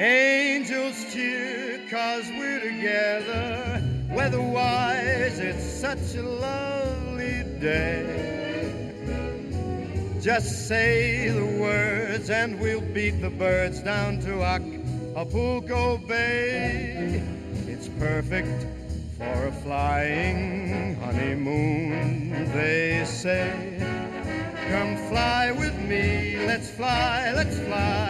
angels cheer, cause we're together. Weatherwise, it's such a lovely day. Just say the words and we'll beat the birds down to Acapulco Bay. It's perfect for a flying honeymoon, they say. Come fly with me, let's fly, let's fly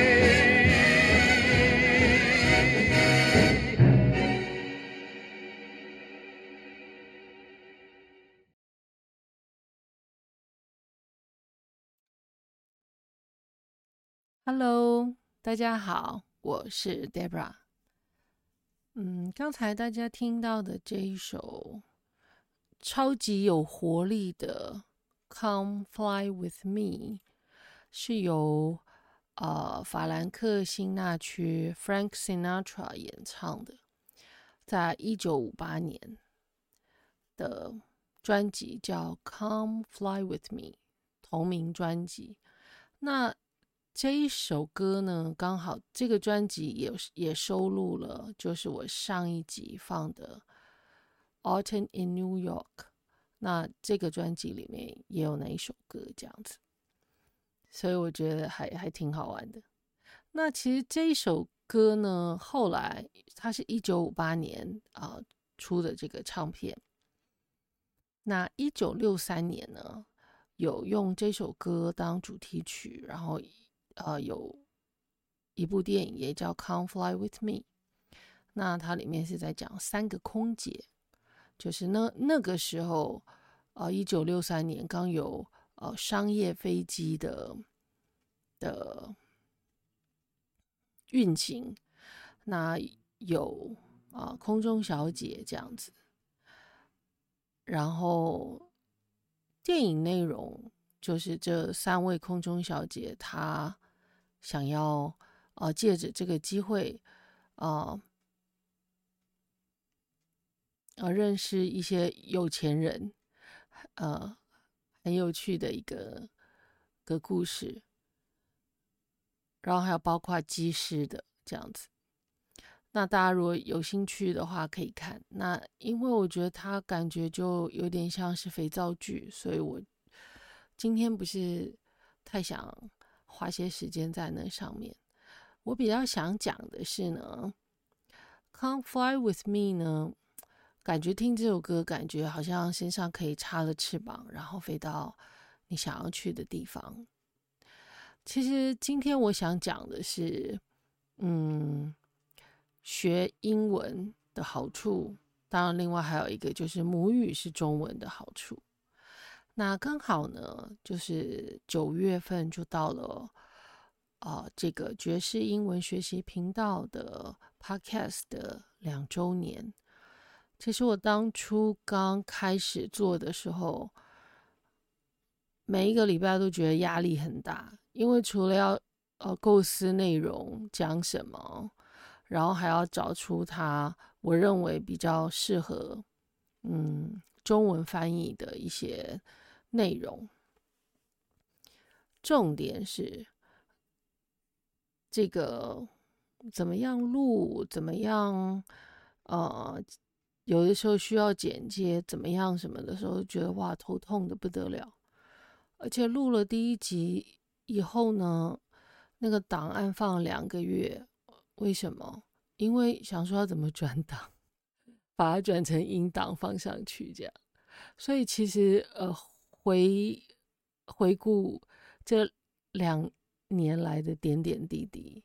Hello，大家好，我是 Debra。嗯，刚才大家听到的这一首超级有活力的《Come Fly with Me》，是由呃法兰克辛纳屈 （Frank Sinatra） 演唱的，在一九五八年的专辑叫《Come Fly with Me》同名专辑。那这一首歌呢，刚好这个专辑也也收录了，就是我上一集放的《Autumn in New York》。那这个专辑里面也有那一首歌，这样子，所以我觉得还还挺好玩的。那其实这一首歌呢，后来它是一九五八年啊、出的这个唱片。那一九六三年呢，有用这首歌当主题曲，然后。呃，有一部电影也叫《Come Fly with Me》，那它里面是在讲三个空姐，就是那那个时候，呃，一九六三年刚有呃商业飞机的的运行，那有啊、空中小姐这样子，然后电影内容就是这三位空中小姐她。想要呃借着这个机会，呃，呃认识一些有钱人，呃，很有趣的一个个故事。然后还有包括机师的这样子。那大家如果有兴趣的话，可以看。那因为我觉得它感觉就有点像是肥皂剧，所以我今天不是太想花些时间在那上面。我比较想讲的是呢，《Come Fly With Me》呢，感觉听这首歌，感觉好像身上可以插了翅膀，然后飞到你想要去的地方。其实今天我想讲的是，嗯。学英文的好处，当然另外还有一个就是母语是中文的好处。那刚好呢，就是九月份就到了，啊、呃，这个爵士英文学习频道的 Podcast 的两周年。其实我当初刚开始做的时候，每一个礼拜都觉得压力很大，因为除了要呃构思内容讲什么。然后还要找出它我认为比较适合嗯中文翻译的一些内容。重点是这个怎么样录，怎么样呃，有的时候需要剪接，怎么样什么的时候，觉得哇头痛的不得了。而且录了第一集以后呢，那个档案放了两个月。为什么？因为想说要怎么转档，把它转成音档放上去，这样。所以其实呃，回回顾这两年来的点点滴滴，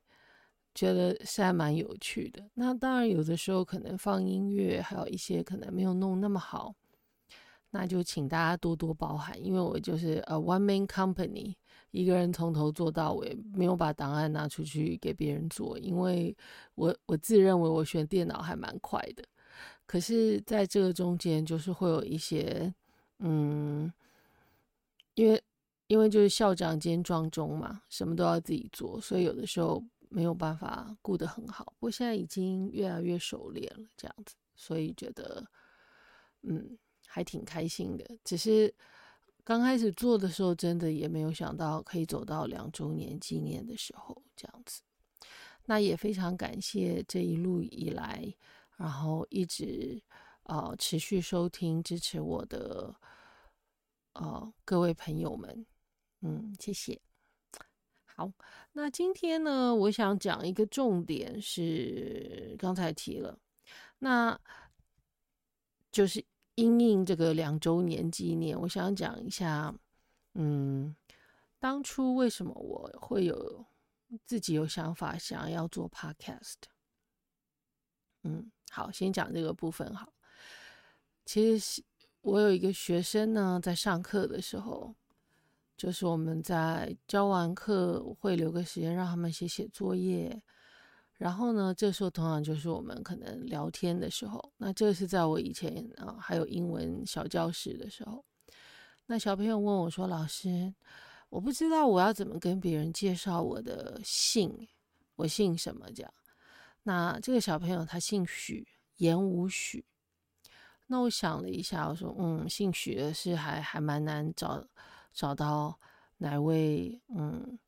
觉得是还蛮有趣的。那当然有的时候可能放音乐，还有一些可能没有弄那么好，那就请大家多多包涵，因为我就是呃 one man company。一个人从头做到尾，没有把档案拿出去给别人做，因为我我自认为我学电脑还蛮快的，可是在这个中间就是会有一些，嗯，因为因为就是校长兼撞钟嘛，什么都要自己做，所以有的时候没有办法顾得很好。不过现在已经越来越熟练了，这样子，所以觉得嗯还挺开心的，只是。刚开始做的时候，真的也没有想到可以走到两周年纪念的时候这样子。那也非常感谢这一路以来，然后一直呃持续收听支持我的哦各位朋友们，嗯，谢谢。好，那今天呢，我想讲一个重点是刚才提了，那就是。因应这个两周年纪念，我想讲一下，嗯，当初为什么我会有自己有想法想要做 podcast？嗯，好，先讲这个部分好。其实我有一个学生呢，在上课的时候，就是我们在教完课会留个时间让他们写写作业。然后呢，这时候通常就是我们可能聊天的时候。那这是在我以前啊，还有英文小教室的时候。那小朋友问我说：“老师，我不知道我要怎么跟别人介绍我的姓，我姓什么？”这样。那这个小朋友他姓许，言午许。那我想了一下，我说：“嗯，姓许的是还还蛮难找找到哪位，嗯。”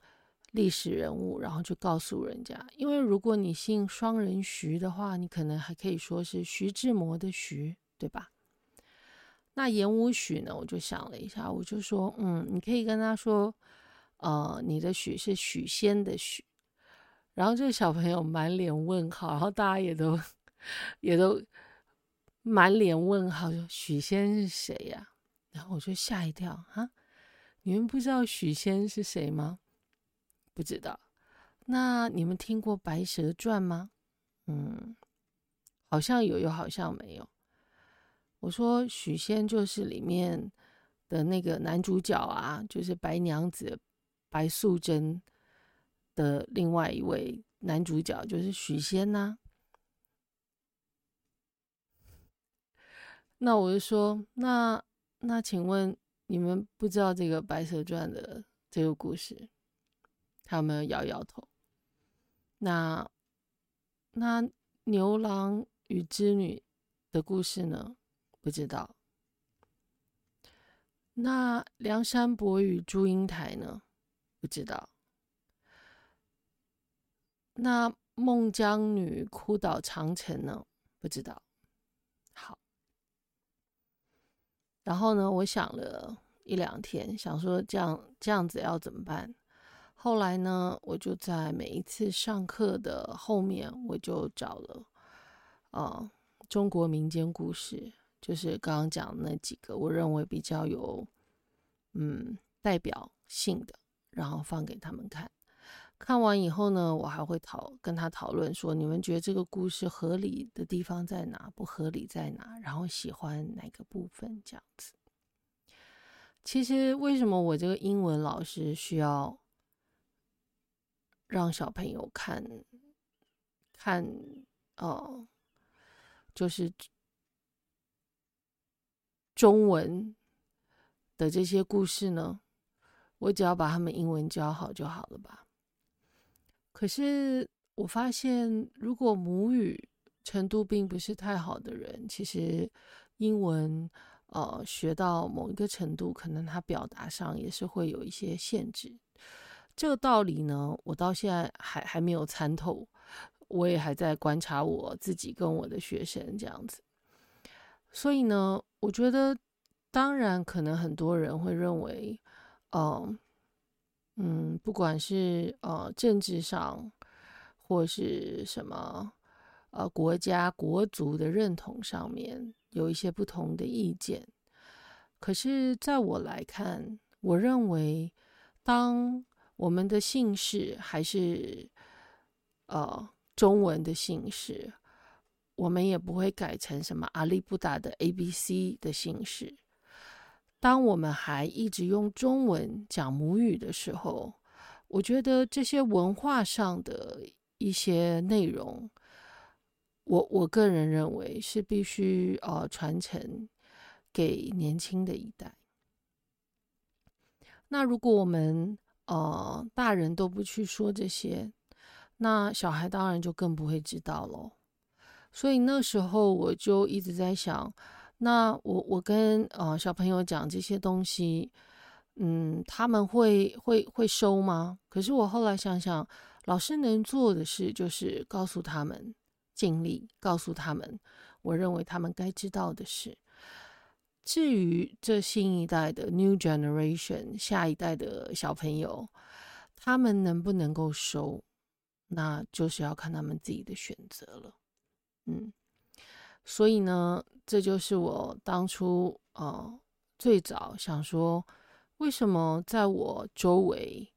历史人物，然后就告诉人家，因为如果你姓双人徐的话，你可能还可以说是徐志摩的徐，对吧？那言午许呢？我就想了一下，我就说，嗯，你可以跟他说，呃，你的许是许仙的许。然后这个小朋友满脸问号，然后大家也都 也都满脸问号，说许仙是谁呀？然后我就吓一跳，啊，你们不知道许仙是谁吗？不知道，那你们听过《白蛇传》吗？嗯，好像有，又好像没有。我说许仙就是里面的那个男主角啊，就是白娘子白素贞的另外一位男主角，就是许仙呐、那我就说，那那请问你们不知道这个《白蛇传》的这个故事？他们摇摇头。那那牛郎与织女的故事呢？不知道。那梁山伯与祝英台呢？不知道。那孟姜女哭倒长城呢？不知道。好，然后呢，我想了一两天，想说这样这样子要怎么办？后来呢，我就在每一次上课的后面，我就找了、呃、中国民间故事，就是刚刚讲那几个，我认为比较有嗯代表性的，然后放给他们看。看完以后呢，我还会讨跟他讨论说，你们觉得这个故事合理的地方在哪？不合理在哪？然后喜欢哪个部分？这样子。其实为什么我这个英文老师需要让小朋友看看呃，就是中文的这些故事呢？我只要把他们英文教好就好了吧？可是我发现，如果母语程度并不是太好的人，其实英文呃学到某一个程度，可能他表达上也是会有一些限制。这个道理呢，我到现在还还没有参透，我也还在观察我自己跟我的学生这样子。所以呢，我觉得当然可能很多人会认为，嗯、嗯，不管是呃政治上，或是什么呃国家国族的认同上面有一些不同的意见，可是在我来看，我认为当我们的姓氏还是呃中文的姓氏，我们也不会改成什么阿里不达的 A B C 的姓氏。当我们还一直用中文讲母语的时候，我觉得这些文化上的一些内容，我我个人认为是必须呃传承给年轻的一代。那如果我们呃大人都不去说这些，那小孩当然就更不会知道喽。所以那时候我就一直在想。那我我跟呃小朋友讲这些东西，嗯，他们会会会收吗？可是我后来想想，老师能做的事就是告诉他们，尽力告诉他们，我认为他们该知道的事。至于这新一代的 New Generation 下一代的小朋友，他们能不能够收，那就是要看他们自己的选择了。嗯。所以呢，这就是我当初呃最早想说，为什么在我周围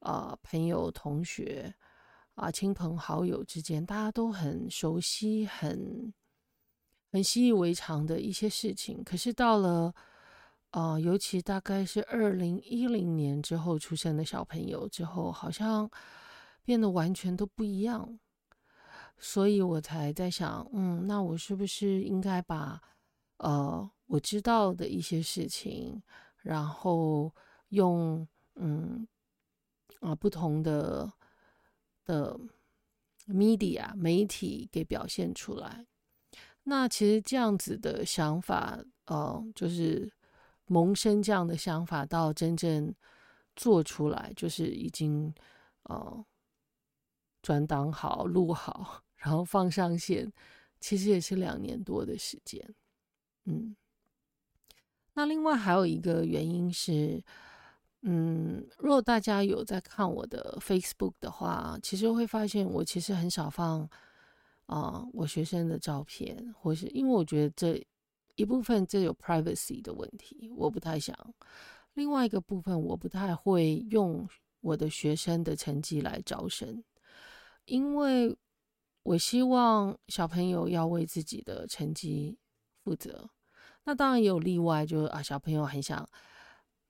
啊、朋友、同学啊、亲朋好友之间，大家都很熟悉、很很习以为常的一些事情，可是到了呃，尤其大概是二零一零年之后出生的小朋友之后，好像变得完全都不一样。所以我才在想，嗯，那我是不是应该把，呃，我知道的一些事情，然后用，嗯，啊，不同的的 media 媒体给表现出来。那其实这样子的想法，呃，就是萌生这样的想法，到真正做出来，就是已经，呃，转档好，录好。然后放上线，其实也是两年多的时间，嗯。那另外还有一个原因是，嗯，如果大家有在看我的 Facebook 的话，其实会发现我其实很少放啊、我学生的照片，或是因为我觉得这一部分这有 privacy 的问题，我不太想。另外一个部分，我不太会用我的学生的成绩来招生，因为。我希望小朋友要为自己的成绩负责。那当然也有例外，就是啊，小朋友很想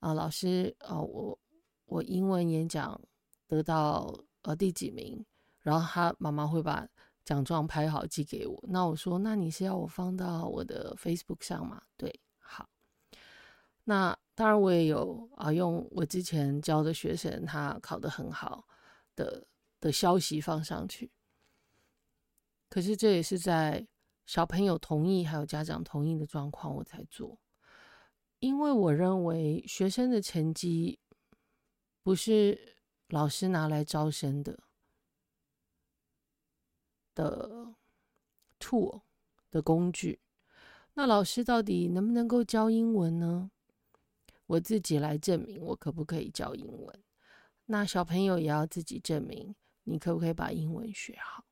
啊，老师啊，我我英文演讲得到呃第几名，然后他妈妈会把奖状拍好寄给我。那我说，那你是要我放到我的 Facebook 上吗？对，好。那当然我也有啊，用我之前教的学生他考得很好的的消息放上去。可是这也是在小朋友同意还有家长同意的状况，我才做，因为我认为学生的成绩不是老师拿来招生的，的 tool 的工具。那老师到底能不能够教英文呢？我自己来证明我可不可以教英文。那小朋友也要自己证明，你可不可以把英文学好？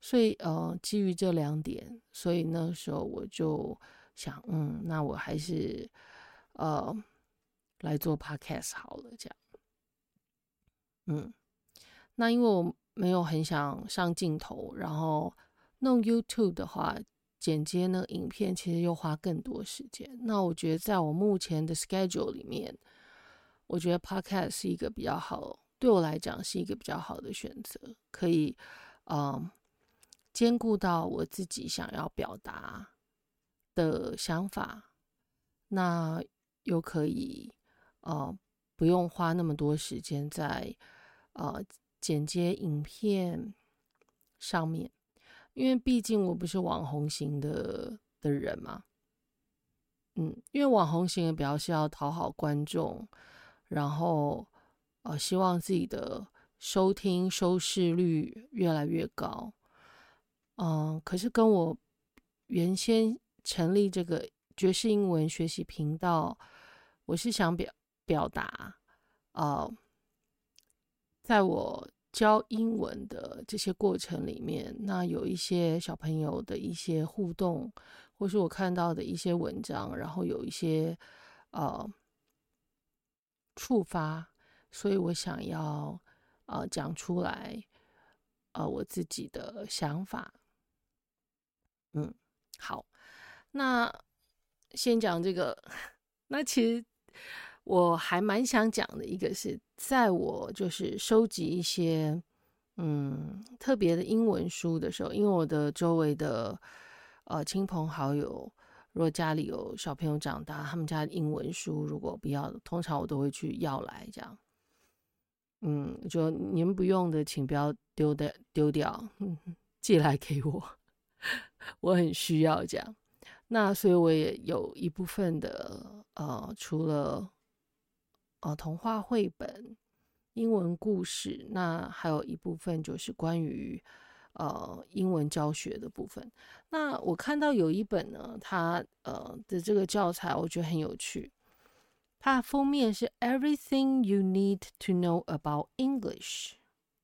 所以，呃，基于这两点，所以那时候我就想，嗯，那我还是，呃，来做 podcast 好了，这样。嗯，那因为我没有很想上镜头，然后弄 YouTube 的话，剪接那个影片其实又花更多时间。那我觉得在我目前的 schedule 里面，我觉得 podcast 是一个比较好，对我来讲是一个比较好的选择，可以，嗯，兼顾到我自己想要表达的想法，那又可以，呃，不用花那么多时间在，呃，剪接影片上面，因为毕竟我不是网红型的的人嘛，嗯，因为网红型的比较是要讨好观众。然后，呃，希望自己的收听收视率越来越高。嗯、可是跟我原先成立这个爵士英文学习频道，我是想表表达，呃，在我教英文的这些过程里面，那有一些小朋友的一些互动，或是我看到的一些文章，然后有一些，呃。触发，所以我想要呃讲出来，呃我自己的想法。嗯，好，那先讲这个。那其实我还蛮想讲的一个是，在我就是收集一些嗯特别的英文书的时候，因为我的周围的呃亲朋好友。如果家里有小朋友长大，他们家的英文书如果不要，通常我都会去要来这样。嗯，就你们不用的，请不要丢的丢掉，嗯，寄来给我，我很需要这样。那所以我也有一部分的呃，除了呃童话绘本、英文故事，那还有一部分就是关于。呃，英文教学的部分，那我看到有一本呢，它呃的这个教材，我觉得很有趣。它封面是 Everything you need to know about English，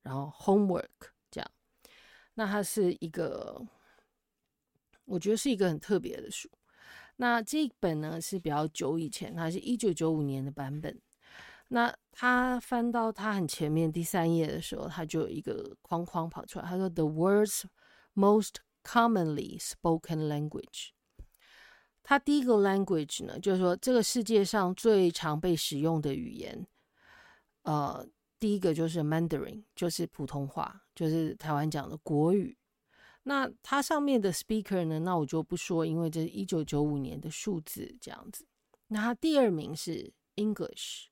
然后 Homework 这样。那它是一个，我觉得是一个很特别的书。那这一本呢是比较久以前，它是一九九五年的版本。那他翻到他很前面第三页的时候，他就有一个框框跑出来，他说：“The world's most commonly spoken language。”他第一个 language 呢，就是说这个世界上最常被使用的语言，呃，第一个就是 Mandarin，就是普通话，就是台湾讲的国语。那它上面的 speaker 呢，那我就不说，因为这是一九九五年的数字这样子。那他第二名是 English。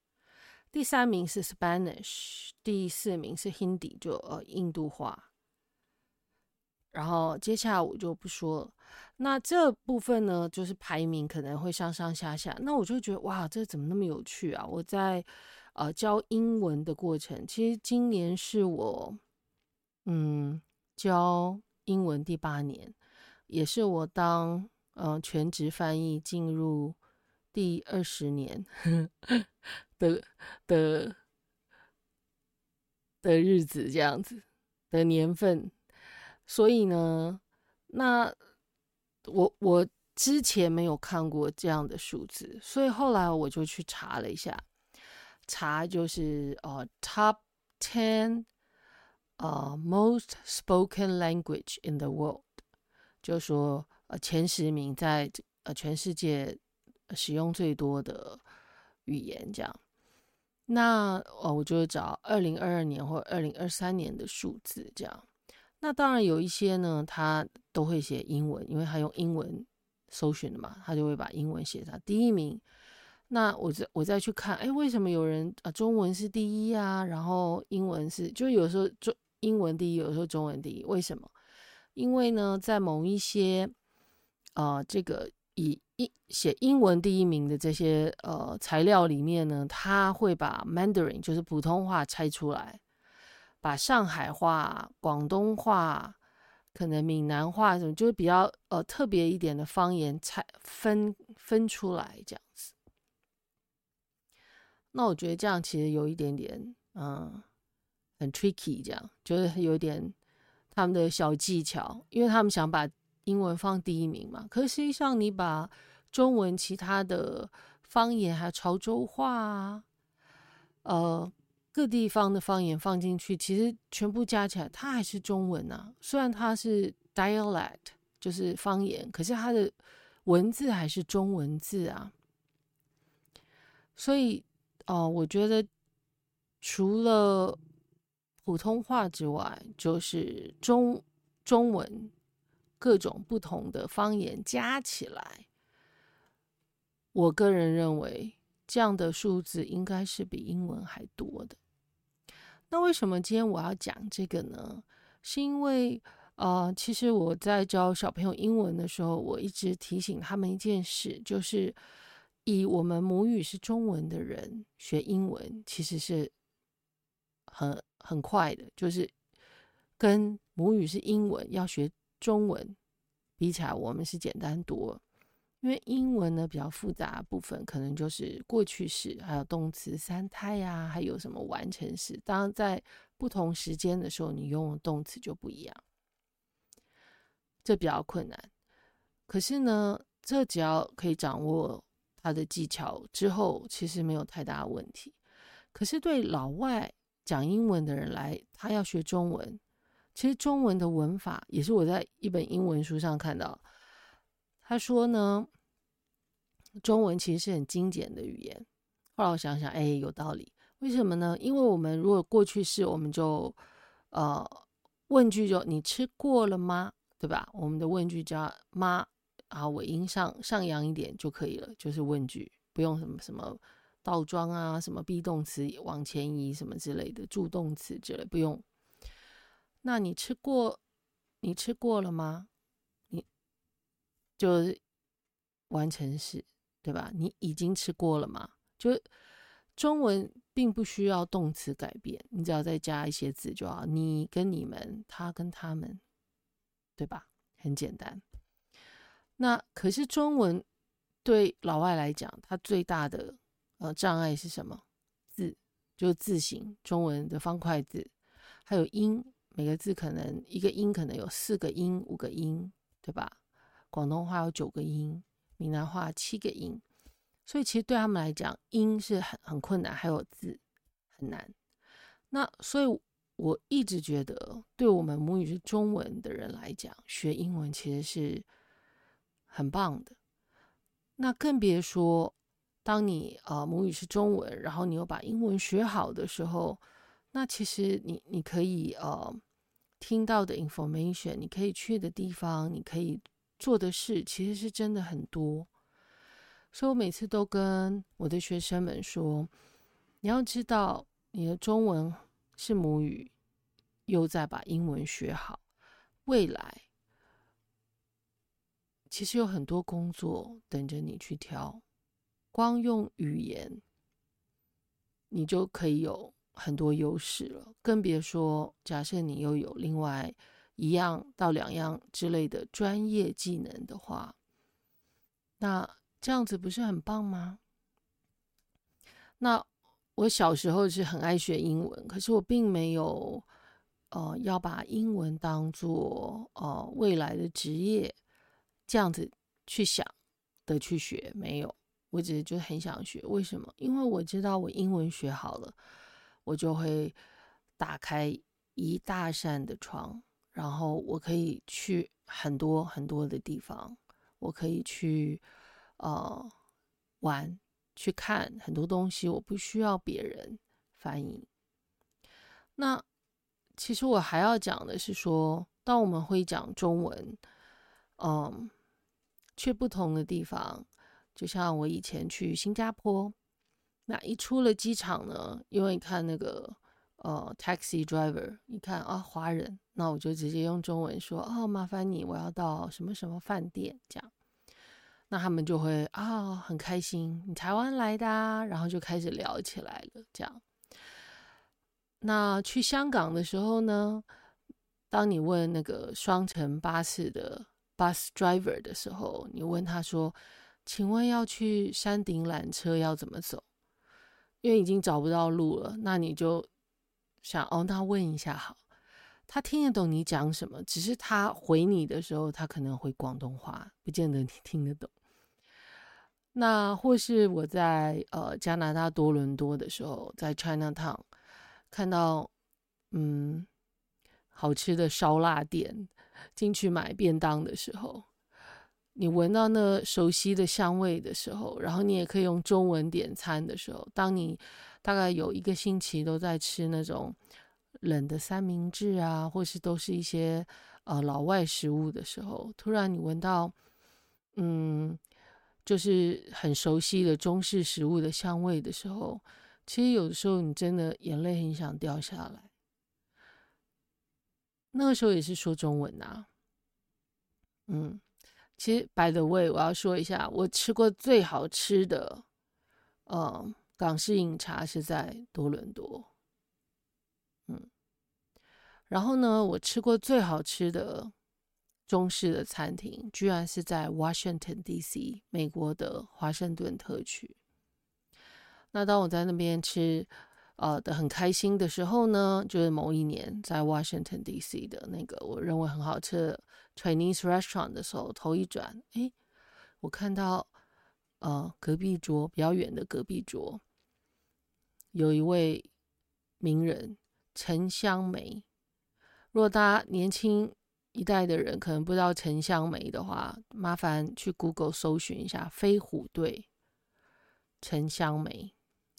第三名是 Spanish，第四名是 Hindi，就呃印度话。然后接下来我就不说了。那这部分呢，就是排名可能会上上下下。那我就觉得哇，这怎么那么有趣啊！我在呃教英文的过程，其实今年是我嗯教英文第八年，也是我当嗯、全职翻译进入第二十年。的的的日子这样子的年份，所以呢，那我我之前没有看过这样的数字，所以后来我就去查了一下，查就是呃 top ten 呃 most spoken language in the world，就说呃前十名在呃全世界使用最多的语言这样。那哦，我就找二零二二年或二零二三年的数字，这样。那当然有一些呢，他都会写英文，因为他用英文搜寻的嘛，他就会把英文写上第一名。那我再我再去看，哎，为什么有人啊中文是第一啊？然后英文是，就有时候中英文第一，有时候中文第一，为什么？因为呢，在某一些、呃、这个以英。写英文第一名的这些呃材料里面呢，他会把 Mandarin 就是普通话拆出来，把上海话、广东话可能闽南话什么，就是比较呃特别一点的方言才分分出来这样子。那我觉得这样其实有一点点嗯很 tricky，这样就是有点他们的小技巧，因为他们想把英文放第一名嘛。可实际上你把中文其他的方言还有潮州话啊，呃。各地方的方言放进去，其实全部加起来，它还是中文啊。虽然它是 dialect，就是方言，可是它的文字还是中文字啊。所以，哦、我觉得除了普通话之外，就是中中文各种不同的方言加起来，我个人认为这样的数字应该是比英文还多的。那为什么今天我要讲这个呢？是因为，呃，其实我在教小朋友英文的时候，我一直提醒他们一件事，就是以我们母语是中文的人学英文，其实是很很快的，就是跟母语是英文要学中文比起来，我们是简单多。因为英文呢比较复杂部分，可能就是过去式，还有动词三态呀，还有什么完成式。当然，在不同时间的时候，你用的动词就不一样，这比较困难。可是呢，这只要可以掌握它的技巧之后，其实没有太大的问题。可是对老外讲英文的人来，他要学中文，其实中文的文法也是我在一本英文书上看到。他说呢，中文其实是很精简的语言。后来我想想，哎，有道理。为什么呢？因为我们如果过去式，我们就呃问句就你吃过了吗？对吧？我们的问句叫吗，啊尾音上上扬一点就可以了，就是问句，不用什么什么倒装啊，什么 be 动词往前移什么之类的助动词之类不用。那你吃过，你吃过了吗？你就完成式，对吧？你已经吃过了吗？就中文并不需要动词改变，你只要再加一些字就好。你跟你们，他跟他们，对吧？很简单。那可是中文对老外来讲，它最大的呃障碍是什么？字，就是字形，中文的方块字，还有音，每个字可能一个音可能有四个音、五个音，对吧？广东话有九个音，闽南话七个音，所以其实对他们来讲，音是很很困难，还有字很难。那所以我一直觉得，对我们母语是中文的人来讲，学英文其实是很棒的。那更别说，当你呃母语是中文，然后你又把英文学好的时候，那其实你你可以呃听到的 information，你可以去的地方，你可以。做的事其实是真的很多，所以我每次都跟我的学生们说：你要知道，你的中文是母语，又在把英文学好，未来其实有很多工作等着你去挑。光用语言，你就可以有很多优势了，更别说假设你又有另外。一样到两样之类的专业技能的话，那这样子不是很棒吗？那我小时候是很爱学英文，可是我并没有呃要把英文当做呃未来的职业这样子去想的去学，没有，我只是就很想学。为什么？因为我知道我英文学好了，我就会打开一大扇的窗。然后我可以去很多很多的地方，我可以去呃玩，去看很多东西，我不需要别人翻译。那其实我还要讲的是说，当我们会讲中文，嗯，去不同的地方，就像我以前去新加坡，那一出了机场呢，因为你看那个。呃，taxi driver，你看啊，华人，那我就直接用中文说，哦，麻烦你，我要到什么什么饭店，这样，那他们就会啊、很开心，你台湾来的啊，然后就开始聊起来了，这样。那去香港的时候呢，当你问那个双层巴士的 bus driver 的时候，你问他说：“请问要去山顶缆车要怎么走？”因为已经找不到路了，那你就想哦，那问一下好。他听得懂你讲什么，只是他回你的时候，他可能回广东话，不见得你听得懂。那或是我在呃加拿大多伦多的时候，在 Chinatown 看到嗯好吃的烧腊店，进去买便当的时候，你闻到那熟悉的香味的时候，然后你也可以用中文点餐的时候，当你大概有一个星期都在吃那种。冷的三明治啊，或是都是一些呃老外食物的时候，突然你闻到，嗯，就是很熟悉的中式食物的香味的时候，其实有的时候你真的眼泪很想掉下来。那个时候也是说中文啊，嗯，其实 by the way，我要说一下，我吃过最好吃的，呃，港式饮茶是在多伦多。嗯，然后呢，我吃过最好吃的中式的餐厅，居然是在 Washington D.C. 美国的华盛顿特区。那当我在那边吃，呃的很开心的时候呢，就是某一年在 Washington D.C. 的那个我认为很好吃的 Chinese restaurant 的时候，头一转，哎，我看到呃隔壁桌比较远的隔壁桌有一位名人。陈香梅，如果大家年轻一代的人可能不知道陈香梅的话，麻烦去 Google 搜寻一下飞虎队。陈香梅，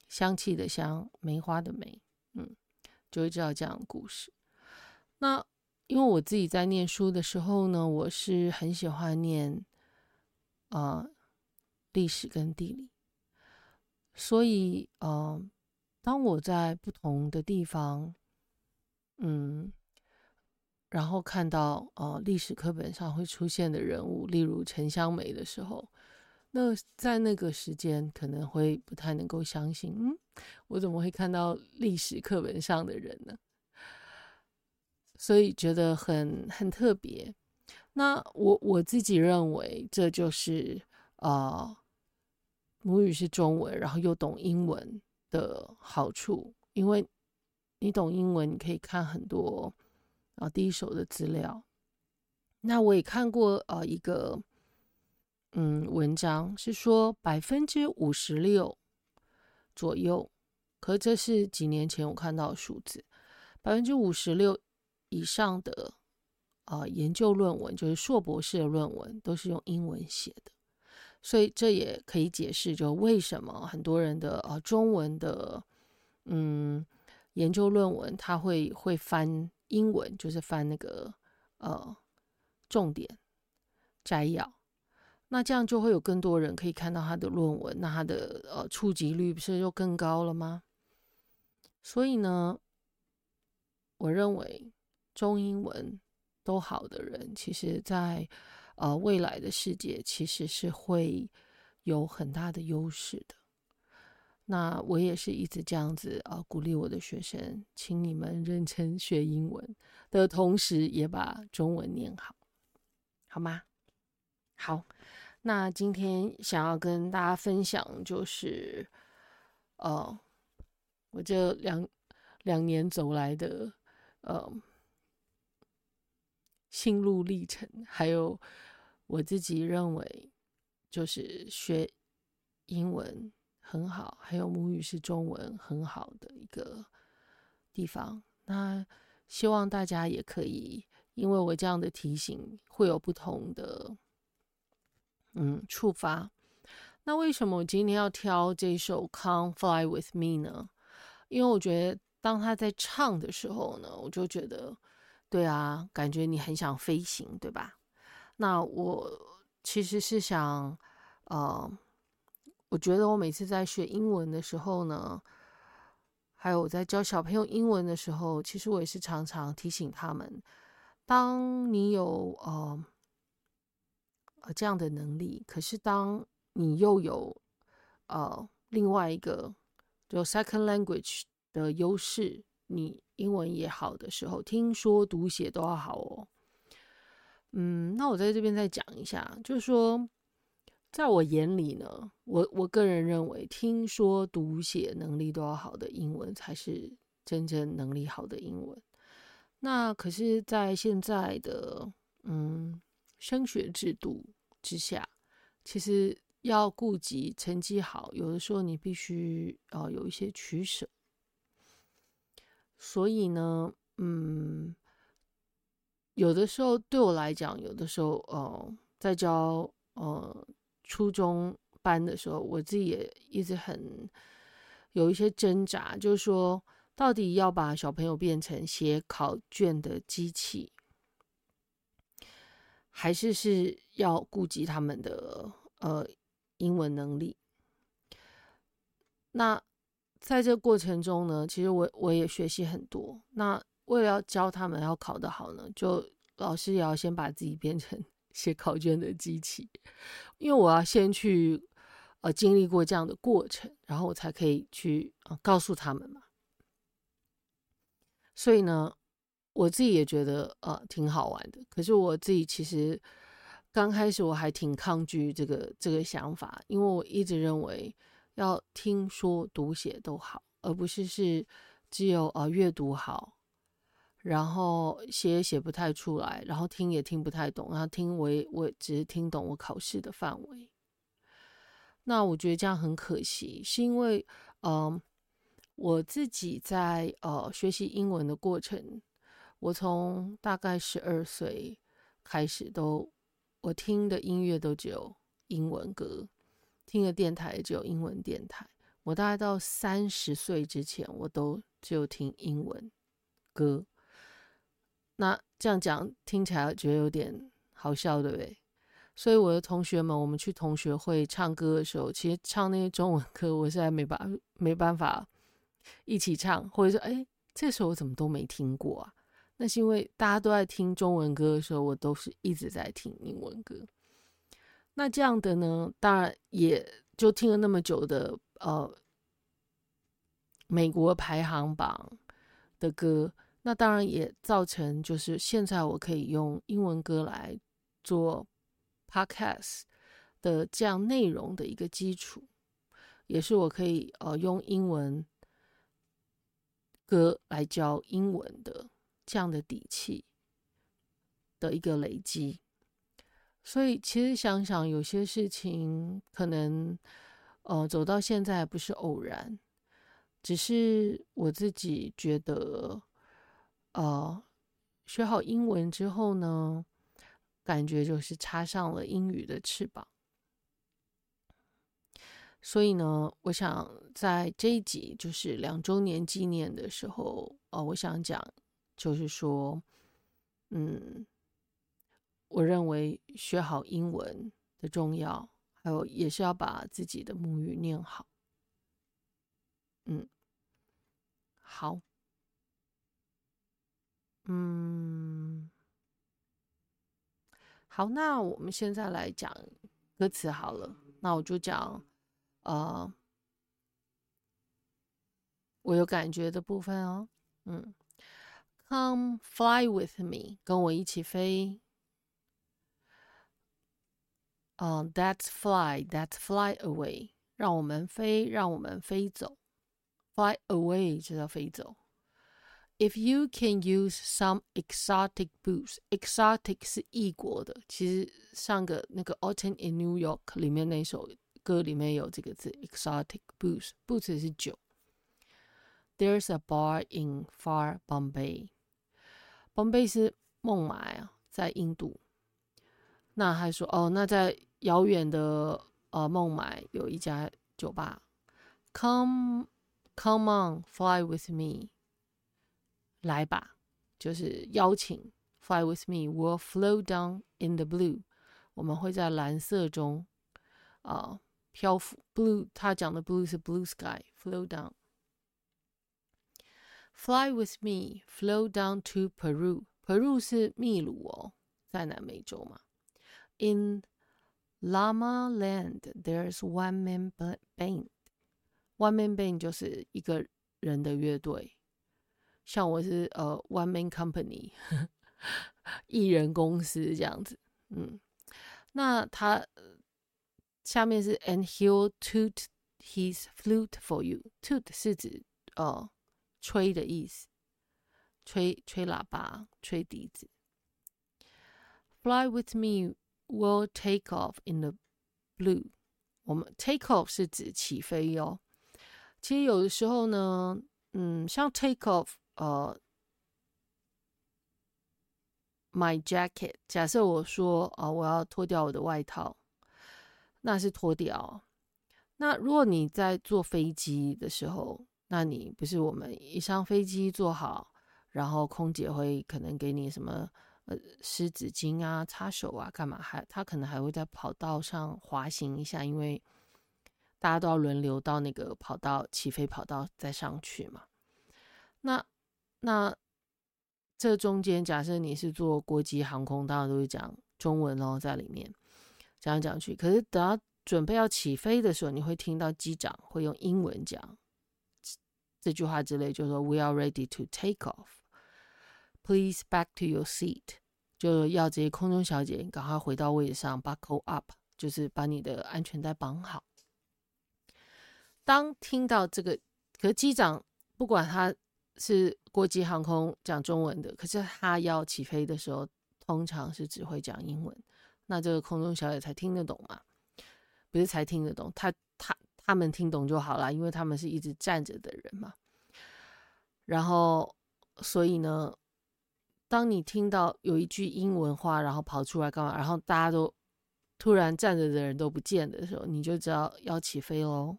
香气的香，梅花的梅，嗯，就会知道这样的故事。那因为我自己在念书的时候呢，我是很喜欢念啊、历史跟地理，所以呃，当我在不同的地方。嗯，然后看到呃历史课本上会出现的人物，例如陈香梅的时候，那在那个时间可能会不太能够相信，嗯，我怎么会看到历史课本上的人呢？所以觉得很很特别。那我我自己认为这就是、呃，母语是中文，然后又懂英文的好处，因为。你懂英文，你可以看很多啊第一手的资料。那我也看过呃一个嗯文章，是说百分之五十六左右，可这是几年前我看到的数字，百分之五十六以上的啊研究论文，就是硕博士的论文，都是用英文写的。所以这也可以解释，就为什么很多人的呃中文的嗯。研究论文，他会会翻英文，就是翻那个呃重点摘要，那这样就会有更多人可以看到他的论文，那他的呃触及率不是就更高了吗？所以呢，我认为中英文都好的人，其实在呃未来的世界其实是会有很大的优势的。那我也是一直这样子啊，鼓励我的学生，请你们认真学英文的同时，也把中文念好，好吗？好，那今天想要跟大家分享就是，呃，我这两两年走来的呃心路历程，还有我自己认为就是学英文。很好，还有母语是中文很好的一个地方。那希望大家也可以，因为我这样的提醒，会有不同的嗯触发。那为什么我今天要挑这首《Come Fly With Me》呢？因为我觉得当他在唱的时候呢，我就觉得，对啊，感觉你很想飞行，对吧？那我其实是想，呃。我觉得我每次在学英文的时候呢，还有我在教小朋友英文的时候，其实我也是常常提醒他们：当你有呃呃这样的能力，可是当你又有呃另外一个就 second language 的优势，你英文也好的时候，听说读写都要好哦。嗯，那我在这边再讲一下，就是说，在我眼里呢，我我个人认为，听说读写能力都要好的英文才是真正能力好的英文。那可是，在现在的嗯升学制度之下，其实要顾及成绩好，有的时候你必须要有一些取舍。所以呢，嗯。有的时候对我来讲，有的时候，呃，在教呃初中班的时候，我自己也一直很有一些挣扎，就是说，到底要把小朋友变成写考卷的机器，还是是要顾及他们的呃英文能力？那在这过程中呢，其实我我也学习很多。那为了要教他们要考得好呢，就老师也要先把自己变成 写考卷的机器，因为我要先去呃经历过这样的过程，然后我才可以去告诉他们嘛。所以呢，我自己也觉得呃挺好玩的。可是我自己其实刚开始我还挺抗拒这个这个想法，因为我一直认为要听说读写都好，而不是是只有呃阅读好。然后写也写不太出来，然后听也听不太懂，然后听我也我只是听懂我考试的范围。那我觉得这样很可惜，是因为，嗯、我自己在呃学习英文的过程，我从大概十二岁开始都，我听的音乐都只有英文歌，听的电台只有英文电台。我大概到三十岁之前，我都只有听英文歌。那这样讲听起来觉得有点好笑，对不对？所以我的同学们，我们去同学会唱歌的时候，其实唱那些中文歌，我实在没办没办法一起唱，或者说，哎，这首我怎么都没听过啊？那是因为大家都在听中文歌的时候，我都是一直在听英文歌。那这样的呢，当然也就听了那么久的呃美国排行榜的歌。那当然也造成，就是现在我可以用英文歌来做 podcast 的这样内容的一个基础，也是我可以呃用英文歌来教英文的这样的底气的一个累积。所以其实想想，有些事情可能呃走到现在不是偶然，只是我自己觉得。呃，学好英文之后呢，感觉就是插上了英语的翅膀。所以呢，我想在这一集就是两周年纪念的时候，呃，我想讲就是说，嗯，我认为学好英文的重要，还有也是要把自己的母语念好。嗯，好。嗯，好，那我们现在来讲歌词好了。那我就讲，呃，我有感觉的部分哦。嗯，Come fly with me，跟我一起飞。嗯，uh，That's fly，That's fly away，让我们飞，让我们飞走。Fly away 就叫飞走。If you can use some exotic booze，exotic 是异国的。其实上个那个 Autumn in New York 里面那首歌里面有这个字，exotic booze，booze 是酒。There's a bar in far Bombay，Bombay 是孟买啊，在印度。那还说哦，那在 遥远的呃孟买有一家酒吧。Come, come on, fly with me。来吧，就是邀请，Fly with me, we'll float down in the blue。我们会在蓝色中啊、呃、漂浮。Blue，他讲的 blue 是 blue sky，float down。Fly with me, flow down to Peru。Peru 是秘鲁哦，在南美洲嘛。In Llama Land, there's one man band. One man band 就是一个人的乐队。 像我是呃 one man company，艺人公司这样子，嗯，那他下面是 and he'll toot his flute for you，toot 是指呃吹的意思，吹吹喇叭，吹笛子。Fly with me, we'll take off in the blue。我们 take off 是指起飞哟。其实有的时候呢，嗯，像 take off，呃，my jacket。假设我说啊、我要脱掉我的外套，那是脱掉。那如果你在坐飞机的时候，那你不是我们一上飞机坐好，然后空姐会可能给你什么？呃，湿纸巾啊，擦手啊，干嘛？还他可能还会在跑道上滑行一下，因为大家都要轮流到那个跑道起飞跑道再上去嘛。那那这中间，假设你是坐国际航空，当然都会讲中文哦，在里面讲来讲去。可是等到准备要起飞的时候，你会听到机长会用英文讲这句话之类，就是说 “We are ready to take off”。Please back to your seat，就要这些空中小姐赶快回到位置上，buckle up，就是把你的安全带绑好。当听到这个，可机长不管他是国际航空讲中文的，可是他要起飞的时候，通常是只会讲英文，那这个空中小姐才听得懂嘛？不是才听得懂，他他他们听懂就好了，因为他们是一直站着的人嘛。然后，所以呢？当你听到有一句英文话，然后跑出来干嘛？然后大家都突然站着的人都不见的时候，你就知道要起飞喽。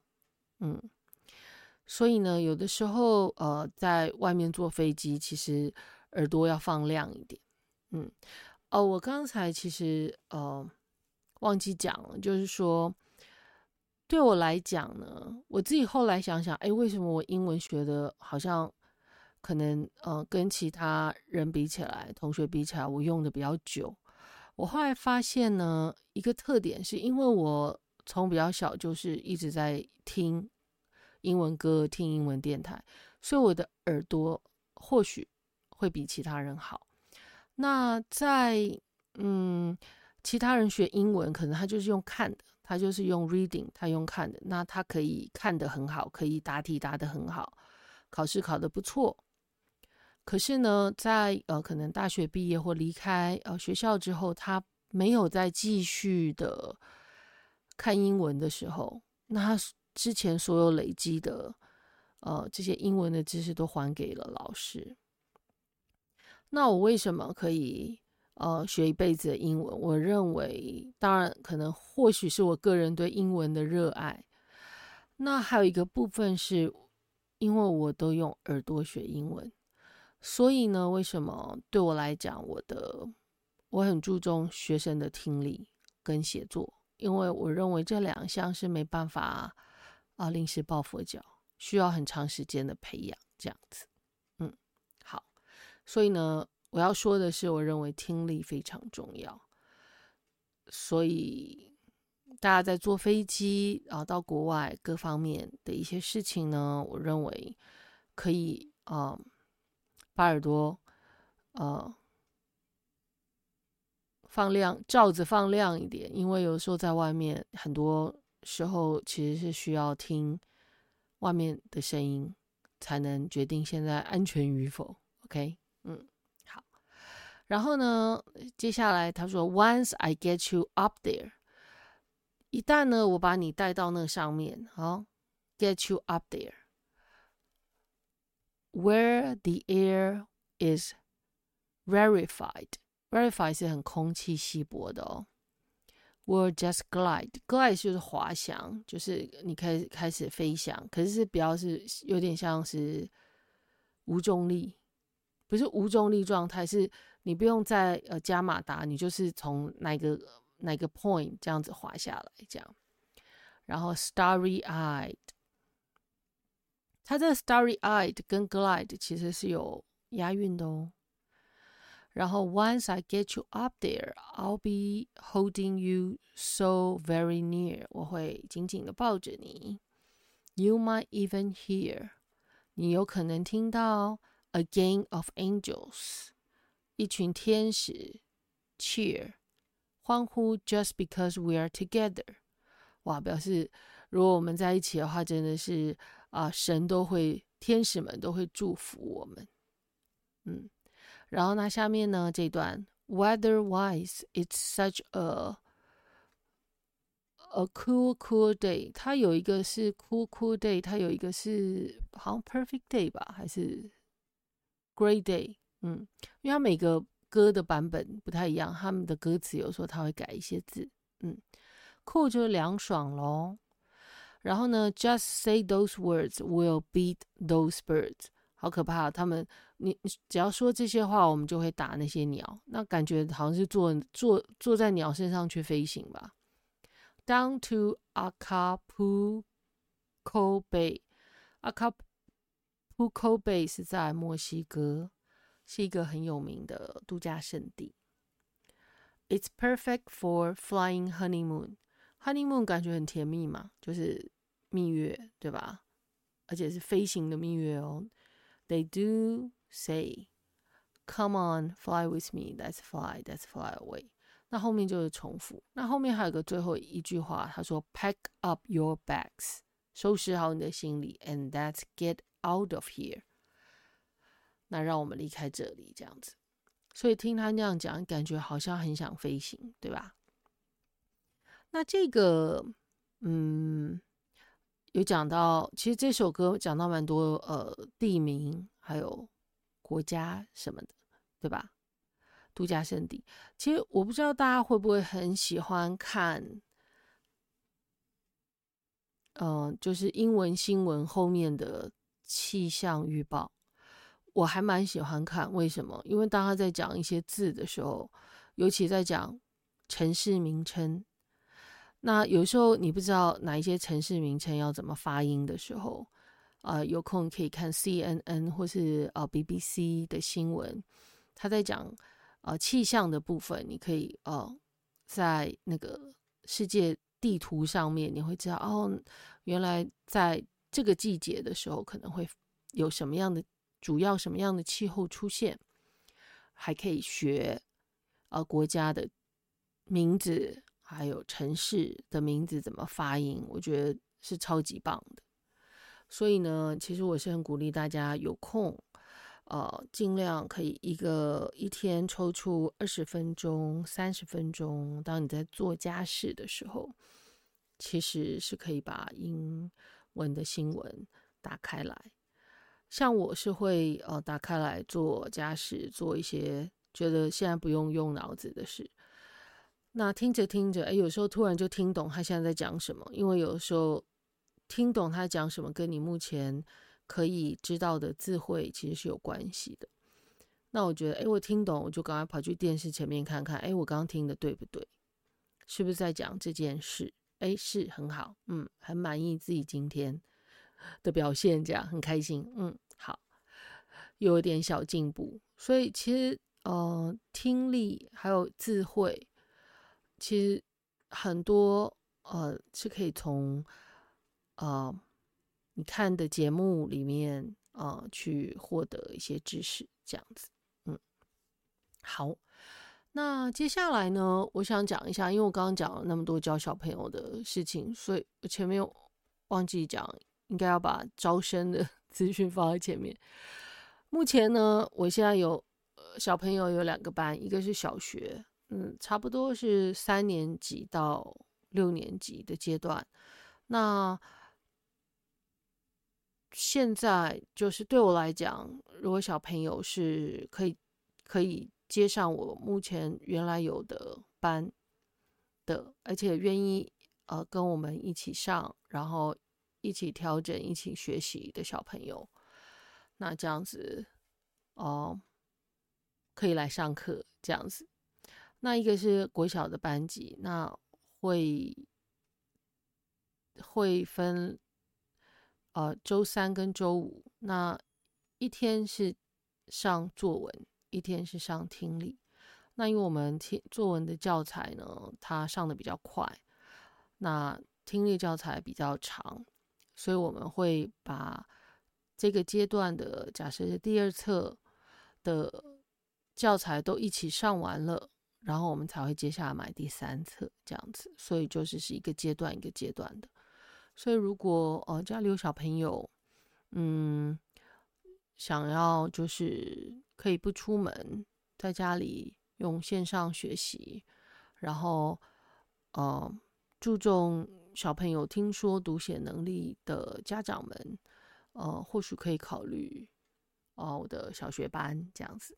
嗯，所以呢，有的时候呃，在外面坐飞机，其实耳朵要放亮一点。嗯，哦，我刚才其实呃忘记讲了，就是说对我来讲呢，我自己后来想想，哎，为什么我英文学的好像？可能呃，跟其他人比起来，同学比起来，我用的比较久。我后来发现呢，一个特点是因为我从比较小就是一直在听英文歌、听英文电台，所以我的耳朵或许会比其他人好。那在嗯，其他人学英文，可能他就是用看的，他就是用 reading，他用看的，那他可以看得很好，可以答题答得很好，考试考得不错。可是呢，在呃，可能大学毕业或离开呃学校之后，他没有再继续的看英文的时候，那他之前所有累积的呃这些英文的知识都还给了老师。那我为什么可以呃学一辈子的英文？我认为，当然可能或许是我个人对英文的热爱。那还有一个部分是因为我都用耳朵学英文。所以呢，为什么对我来讲，我的我很注重学生的听力跟写作，因为我认为这两项是没办法啊临时抱佛脚，需要很长时间的培养，这样子。嗯，好。所以呢，我要说的是，我认为听力非常重要。所以大家在坐飞机啊到国外各方面的一些事情呢，我认为可以啊。把耳朵，呃，放亮，罩子放亮一点，因为有时候在外面，很多时候其实是需要听外面的声音，才能决定现在安全与否。OK，嗯，好。然后呢，接下来他说，Once I get you up there，一旦呢，我把你带到那上面，好，get you up there。Where the air is rarefied, rarefied 是很空气稀薄的哦。We'll just glide, glide 就是滑翔，就是你可以开始飞翔，可是是比较是有点像是无重力，不是无重力状态，是你不用再呃加马达，你就是从哪个哪个 point 这样子滑下来这样。然后 starry eyed。它这个 starry-eyed 跟 glide 其实是有押韵的哦。然后 Once I get you up there, I'll be holding you so very near。我会紧紧的抱着你。You might even hear，你有可能听到 A gang of angels，一群天使，cheer，欢呼，just because we are together，哇，表示如果我们在一起的话，真的是 啊，神都会，天使们都会祝福我们。嗯，然后那下面呢这段，weather-wise it's such a a cool cool day，它有一个是 cool cool day，它有一个是好像 perfect day 吧，还是？Great day，嗯，因为它每个歌的版本不太一样，他们的歌词有时候他会改一些字，嗯，cool 就是凉爽咯。然后呢，just say those words will beat those birds，好可怕，他们你只要说这些话，我们就会打那些鸟，那感觉好像是坐坐坐在鸟身上去飞行吧。Down to Acapulco Bay，Acapulco Bay 是在墨西哥，是一个很有名的度假胜地。It's perfect for flying honeymoon. Honeymoon 感觉很甜蜜嘛，就是蜜月，对吧？而且是飞行的蜜月哦。They do say, "Come on, fly with me. Let's fly, let's fly away." 那后面就是重复。那后面还有个最后一句话，他说："Pack up your bags." 收拾好你的行李，and let's get out of here。那让我们离开这里，这样子。所以听他那样讲，感觉好像很想飞行，对吧？那这个，嗯，有讲到，其实这首歌讲到蛮多，呃，地名还有国家什么的，对吧？度假胜地。其实我不知道大家会不会很喜欢看。嗯、就是英文新闻后面的气象预报，我还蛮喜欢看。为什么？因为当他在讲一些字的时候，尤其在讲城市名称，那有时候你不知道哪一些城市名称要怎么发音的时候，呃，有空可以看 CNN 或是呃 BBC 的新闻，他在讲呃气象的部分，你可以呃在那个世界。地图上面你会知道哦，原来在这个季节的时候可能会有什么样的主要什么样的气候出现，还可以学呃国家的名字，还有城市的名字怎么发音，我觉得是超级棒的。所以呢，其实我是很鼓励大家有空，呃，尽量可以一个一天抽出二十分钟、三十分钟，当你在做家事的时候。其实是可以把英文的新闻打开来，像我是会呃打开来做家事，做一些觉得现在不用用脑子的事。那听着听着，哎，有时候突然就听懂他现在在讲什么，因为有时候听懂他讲什么，跟你目前可以知道的智慧其实是有关系的。那我觉得，哎，我听懂，我就赶快跑去电视前面看看，哎，我刚刚听的对不对？是不是在讲这件事？哎，是很好，嗯，很满意自己今天 的表现，这样很开心，嗯，好，有一点小进步，所以其实呃，听力还有智慧，其实很多呃是可以从呃你看的节目里面啊、呃、去获得一些知识，这样子，嗯，好。那接下来呢，我想讲一下，因为我刚刚讲了那么多教小朋友的事情，所以我前面忘记讲，应该要把招生的 资讯放在前面。目前呢，我现在有小朋友有两个班，一个是小学，嗯，差不多是三年级到六年级的阶段。那现在就是对我来讲，如果小朋友是可以可以。接上我目前原来有的班的，而且愿意呃跟我们一起上，然后一起调整、一起学习的小朋友，那这样子哦、可以来上课这样子。那一个是国小的班级，那会会分呃周三跟周五，那一天是上作文。一天是上听力，那因为我们听作文的教材呢，它上的比较快，那听力教材比较长，所以我们会把这个阶段的假设是第二册的教材都一起上完了，然后我们才会接下来买第三册这样子。所以就是是一个阶段一个阶段的。所以如果呃家里有小朋友，嗯，想要就是可以不出门，在家里用线上学习，然后呃注重小朋友听说读写能力的家长们，呃或许可以考虑哦我的小学班这样子，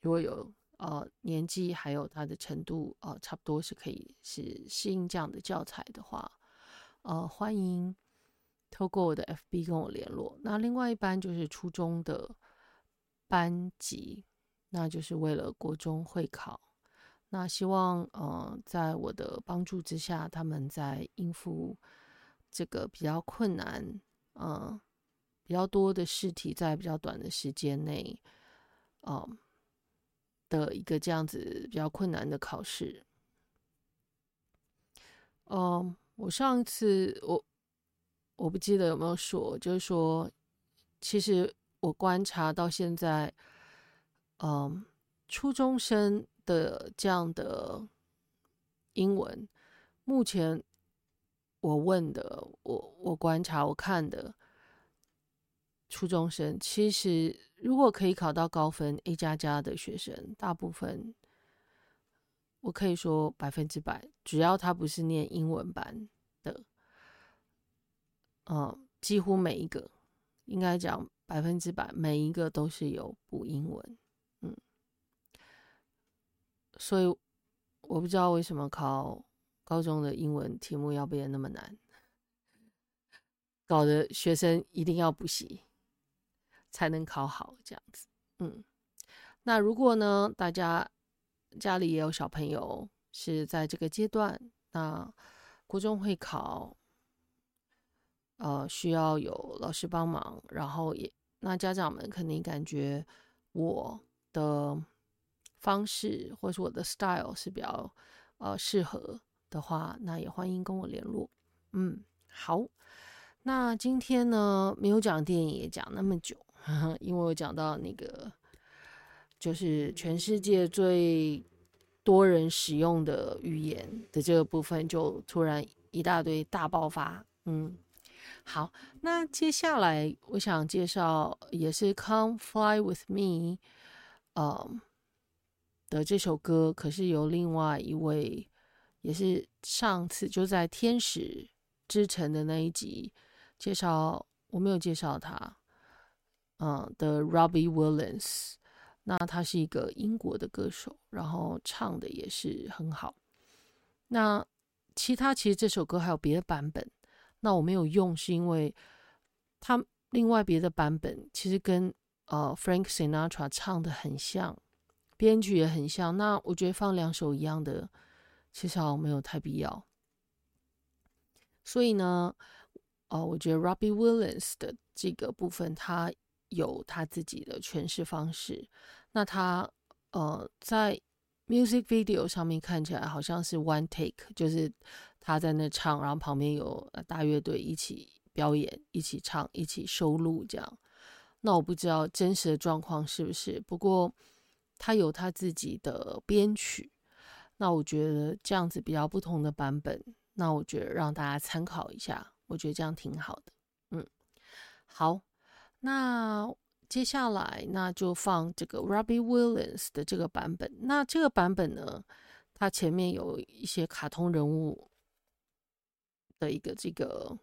如果有呃年纪还有他的程度呃差不多是可以是适应这样的教材的话，呃欢迎。透过我的 FB 跟我联络。那另外一班就是初中的班级，那就是为了国中会考。那希望呃，在我的帮助之下，他们在应付这个比较困难，呃，比较多的试题，在比较短的时间内，呃，的一个这样子比较困难的考试。嗯、我上次我。我不记得有没有说，就是说，其实我观察到现在，嗯，初中生的这样的英文，目前我问的，我我观察我看的初中生，其实如果可以考到高分 A 加加的学生，大部分我可以说百分之百，只要他不是念英文班的。嗯，几乎每一个，应该讲百分之百，每一个都是有补英文。嗯，所以我不知道为什么考高中的英文题目要变得那么难，搞得学生一定要补习才能考好这样子。嗯，那如果呢，大家家里也有小朋友是在这个阶段，那国中会考。呃，需要有老师帮忙，然后也那家长们肯定感觉我的方式或是我的 style 是比较呃适合的话，那也欢迎跟我联络。嗯，好，那今天呢没有讲电影也讲那么久，因为我讲到那个就是全世界最多人使用的语言的这个部分，就突然一大堆大爆发，嗯。好，那接下来我想介绍也是《Come Fly with Me》呃的这首歌，可是由另外一位，也是上次就在《天使之城》的那一集介绍，我没有介绍他，嗯的 Robbie Williams，那他是一个英国的歌手，然后唱的也是很好。那其他其实这首歌还有别的版本。那我没有用，是因为他另外别的版本其实跟呃 Frank Sinatra 唱的很像，编曲也很像。那我觉得放两首一样的，其实好像没有太必要。所以呢，呃，我觉得 Robbie Williams 的这个部分，他有他自己的诠释方式。那他呃在 music video 上面看起来好像是 one take，就是。他在那唱，然后旁边有大乐队一起表演、一起唱、一起收录这样。那我不知道真实的状况是不是，不过他有他自己的编曲。那我觉得这样子比较不同的版本，那我觉得让大家参考一下，我觉得这样挺好的。嗯，好，那接下来那就放这个 Robbie Williams 的这个版本。那这个版本呢，它前面有一些卡通人物。的一个这个，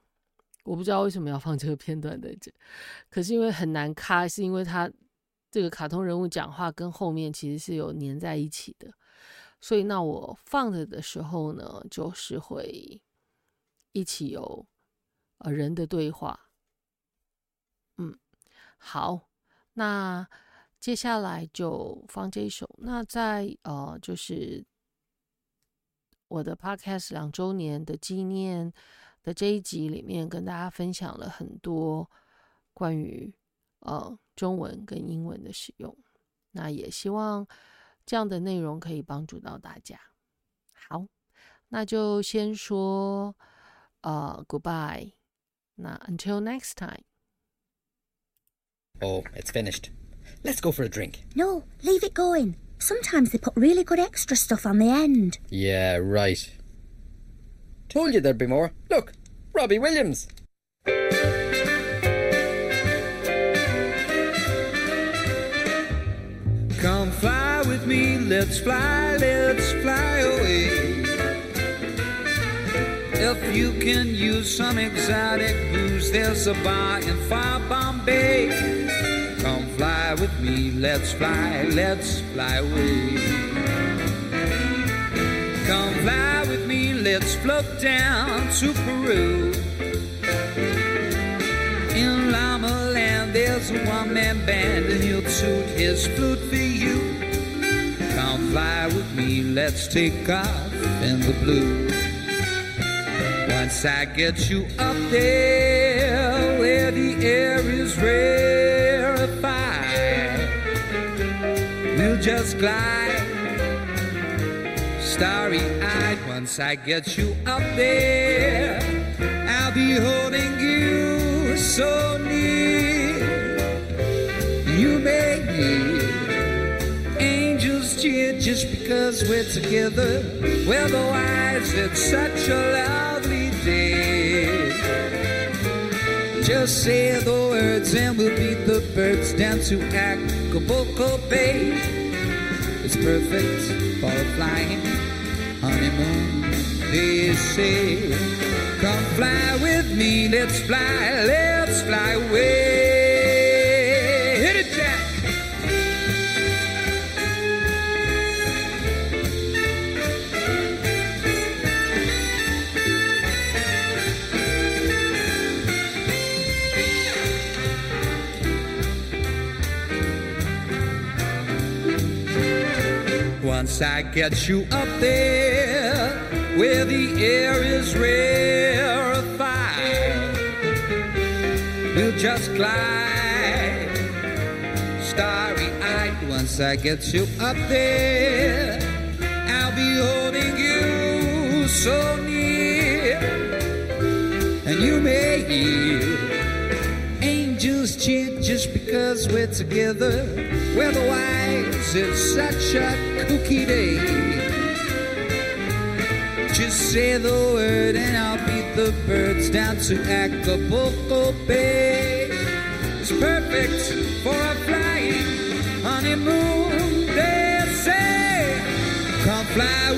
我不知道为什么要放这个片段在这，可是因为很难卡，是因为他这个卡通人物讲话跟后面其实是有粘在一起的，所以那我放着的时候呢，就是会一起有呃人的对话。好，那接下来就放这一首。那在呃就是。我的 podcast 两周年的纪念的这一集里面，跟大家分享了很多关于呃中文跟英文的使用。那也希望这样的内容可以帮助到大家。好，那就先说呃 goodbye，那 until next time。Oh, it's finished. Let's go for a drink. No, leave it going. Sometimes they put really good extra stuff on the end. Yeah, right. Told you there'd be more. Look, Robbie Williams. Come fly with me, let's fly, let's If you can use some exotic booze, there's a bar in far Bombay. Come fly with me, let's fly, let's fly away. Come fly with me, let's float down to Peru. In Llama Land, there's a one man band, and he'll toot his flute for you. Come fly with me, let's take off in the blue. Once I get you up there where the air is rarefied, we'll just glide starry eyed. Once I get you up there, I'll be holding you so near. You make hear angels cheer just because we're together. Weatherwise, it's such a lovely day. Just say the words and we'll beat the birds down to Acapulco Bay. It's perfect for a flying honeymoon. They say, Come fly with me, let's fly, let's fly away. Get you up there where the air is rarefied, we'll just glide starry eyed. Once I get you up there, I'll be holding you so near, and you may hear just because we're together. Weatherwise, it's such a kooky day. Just say the word and I'll beat the birds down to Acapulco Bay. It's perfect for a flying honeymoon. They say, come fly